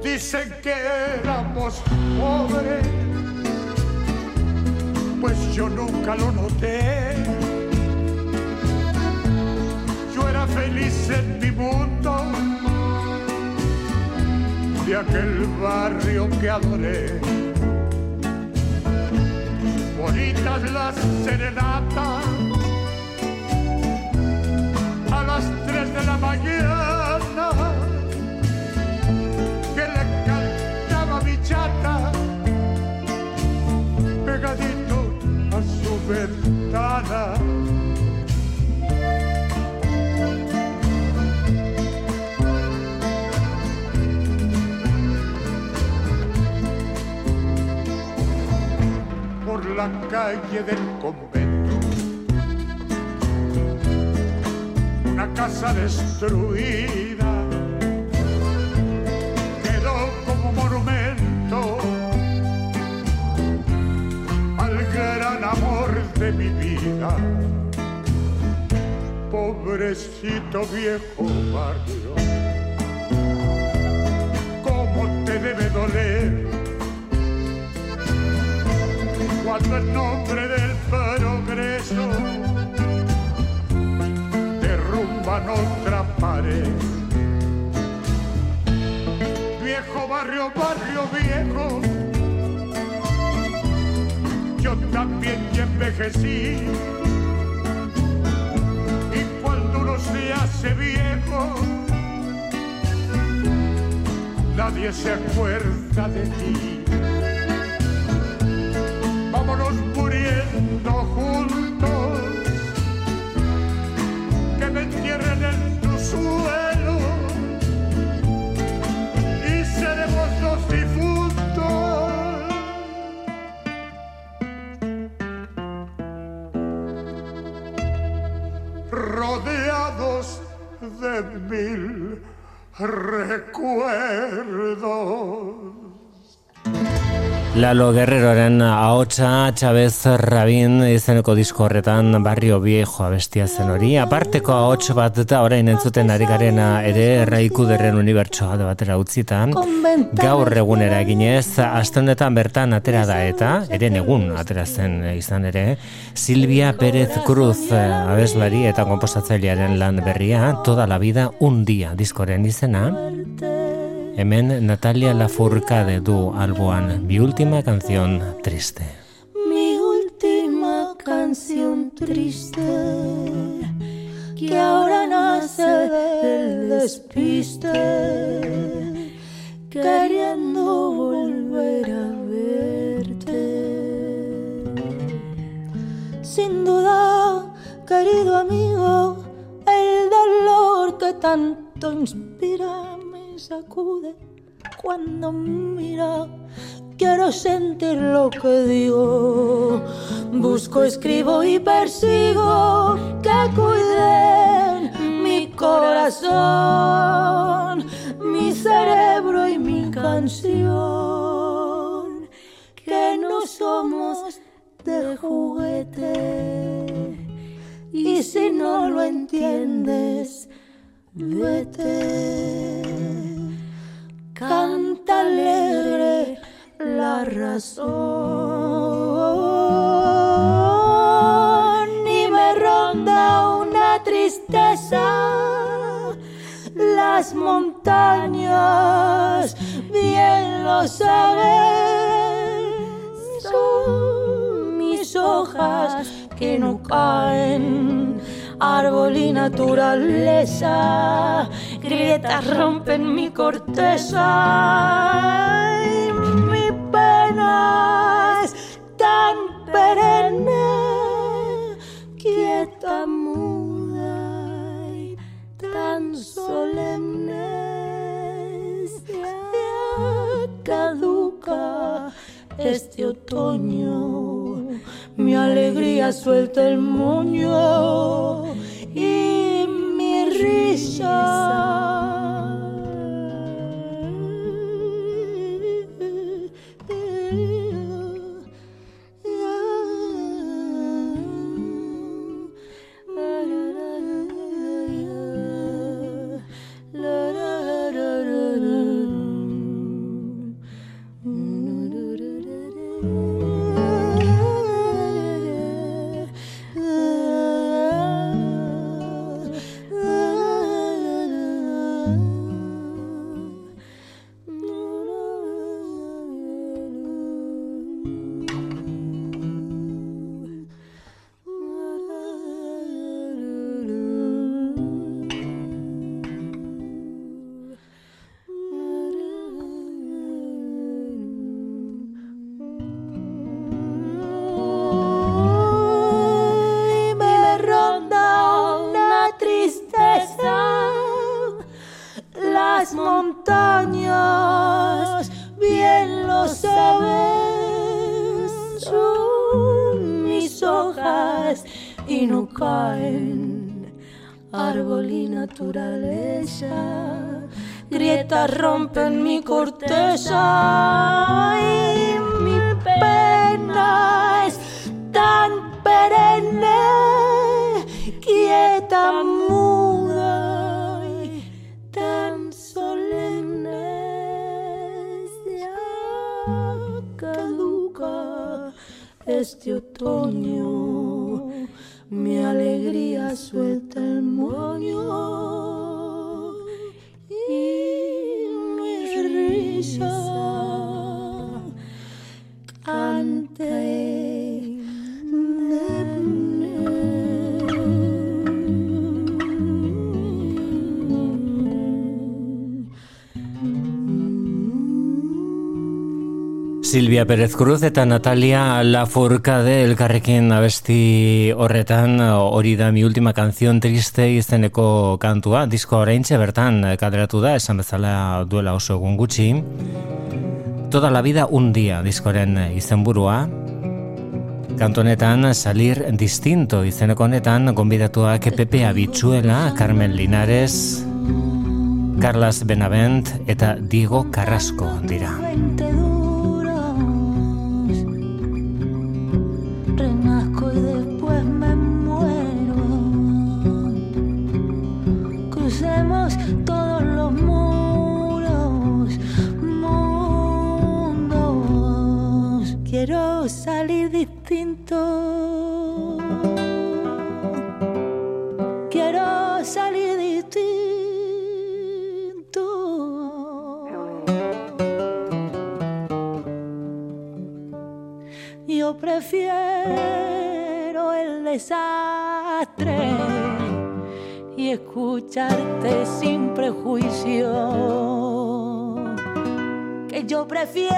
dicen que éramos pobres pues yo nunca lo noté. Yo era feliz en mi mundo, de aquel barrio que adoré. Bonitas las serenatas, a las tres de la mañana, que le cantaba mi chata, pegadito a su ventana. La calle del convento, una casa destruida quedó como monumento al gran amor de mi vida. Pobrecito viejo barrio, cómo te debe doler cuando en nombre del progreso derrumban otra pared. Viejo barrio, barrio viejo yo también ya envejecí. Y cuando uno se hace viejo, nadie se acuerda de ti. no Lalo Guerreroren ahotsa Chavez Rabin izeneko disko horretan barrio viejo abestia zen hori. Aparteko ahots bat eta orain entzuten ari garena ere erraiku derren unibertsoa batera utzitan. Gaur egunera eginez, aste honetan bertan atera da eta, eren egun atera zen izan ere, Silvia Pérez Cruz eh, abeslari eta komposatzailearen lan berria, toda la vida un día diskoren izena. Hemen Natalia Lafourcade du alboan, mi última canción triste. mi última canción triste que ahora nace del despiste queriendo volver a verte sin duda querido amigo el dolor que tanto inspira sacude cuando mira quiero sentir lo que digo. Busco, escribo y persigo que cuiden mi corazón, mi cerebro y mi canción. Que no somos de juguete. Y si no lo entiendes, vete. Canta alegre la razón y me ronda una tristeza. Las montañas bien lo saben, son mis hojas que no caen. Árbol y naturaleza, grietas rompen mi corteza. Y mi pena es tan perenne, quieta, muda y tan solemne. Ya caduca este otoño, mi alegría suelta el moño y mi risa. Silvia Pérez Cruz eta Natalia Lafourcade elkarrekin abesti horretan hori da mi última canción triste izeneko kantua. Disko oraintxe bertan kaderatu da esan bezala duela oso egun gutxi. Toda la vida un día diskoren izenburua. Kantu honetan salir distinto izeneko honetan gonbidatuak Pepe Abitzuela, Carmen Linares, Carlas Benavent eta Diego Carrasco dira. Quiero salir distinto. Yo prefiero el desastre y escucharte sin prejuicio. Que yo prefiero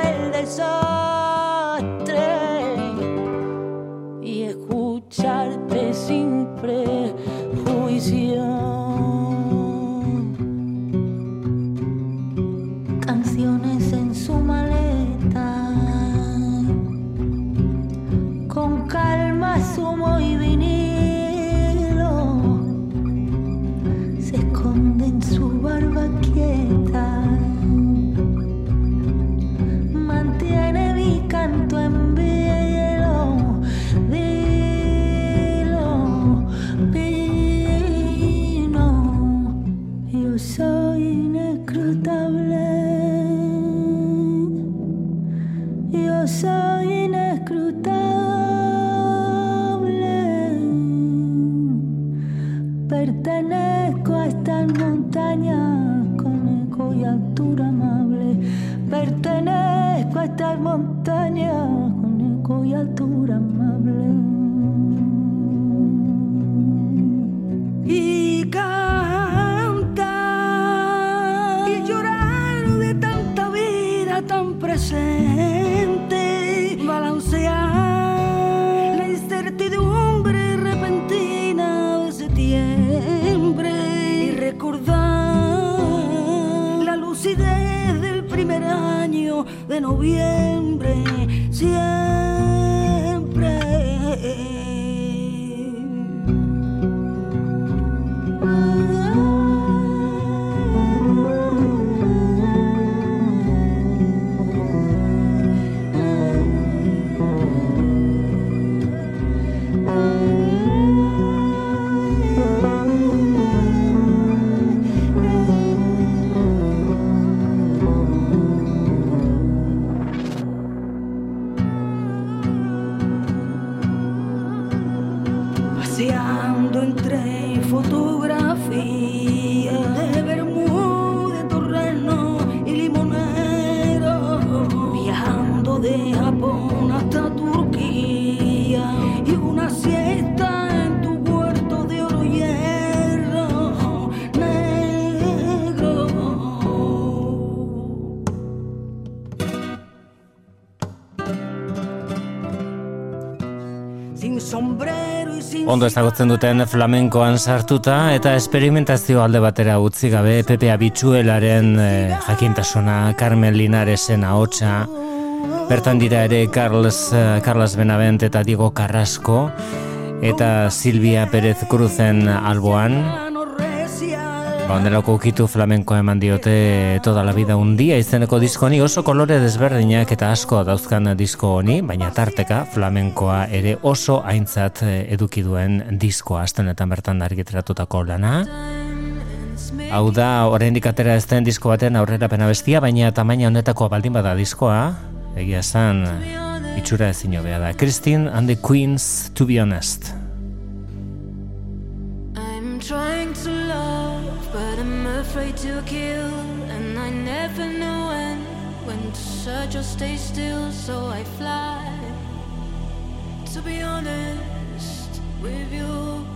el desastre escucharte sin prejuicio. Canciones en su maleta. Con calma, sumo y y canta y llorar de tanta vida tan presente. Balancear la incertidumbre repentina de septiembre y recordar la lucidez del primer año de noviembre. Ondo ezagutzen duten flamenkoan sartuta eta esperimentazio alde batera utzi gabe Pepe Abitxuelaren eh, jakintasuna Carmen Linaresen ahotsa Bertan dira ere Carlos, eh, Carlos Benavent eta Diego Carrasco eta Silvia Pérez Cruzen alboan ondelako ukitu flamenkoa eman diote toda la vida un día izeneko disko honi oso kolore desberdinak eta asko dauzkan disko honi, baina tarteka flamenkoa ere oso aintzat eh, eduki duen diskoa astenetan bertan argitratutako lana. Hau da, oraindik atera ez den disko baten aurrera pena bestia, baina tamaina honetako baldin bada diskoa, egia esan itxura ezin hobea da. Christine and the Queens, to be honest. Afraid to kill. And I never know when, when to search or stay still, so I fly. To be honest with you,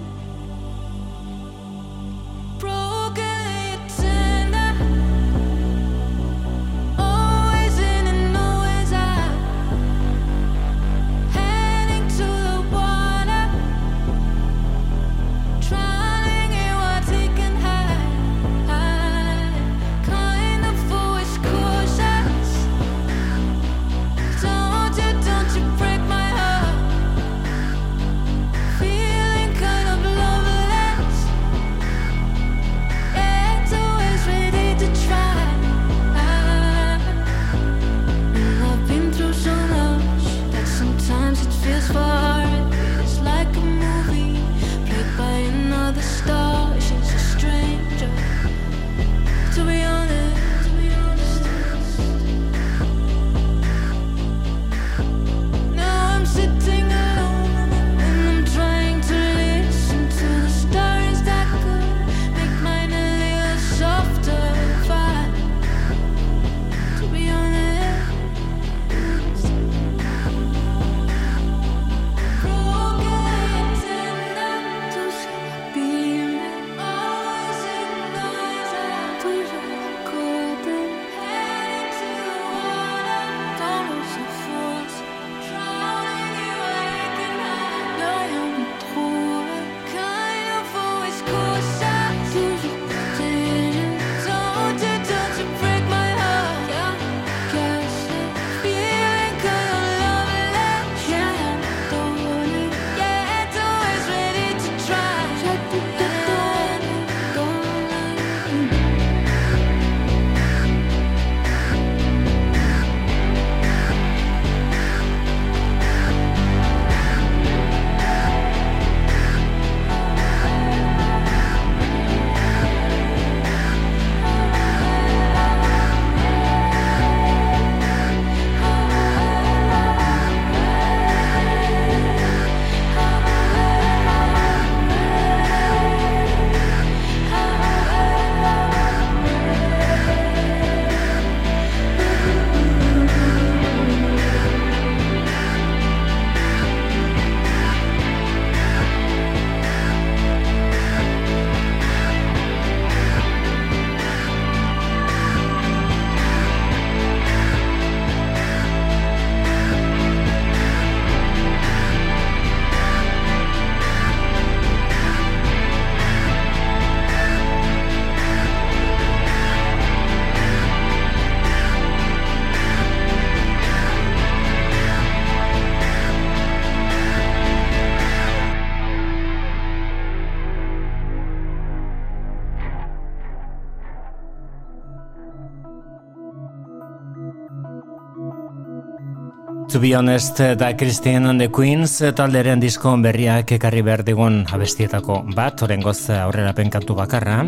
be honest, da Christian and the Queens talderen disko berriak ekarri behar digun abestietako bat, orengoz aurrera penkantu bakarra.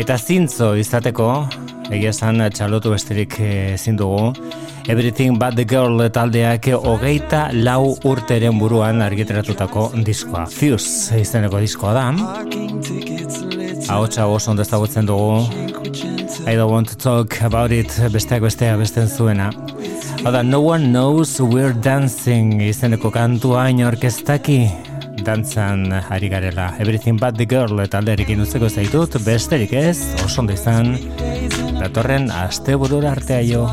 Eta zintzo izateko, egia esan txalotu besterik ezin dugu, Everything But The Girl taldeak hogeita lau urteren buruan argiteratutako diskoa. Fuse izeneko diskoa da. Ahotsa oso ondo dugu. I don't want to talk about it besteak bestea besten zuena. Hada, no one knows we're dancing izeneko kantua inorkestaki dantzan ari garela. Everything but the girl eta alderikin uzeko zaitut, besterik ez, oso ondo izan, datorren aste burura artea jo.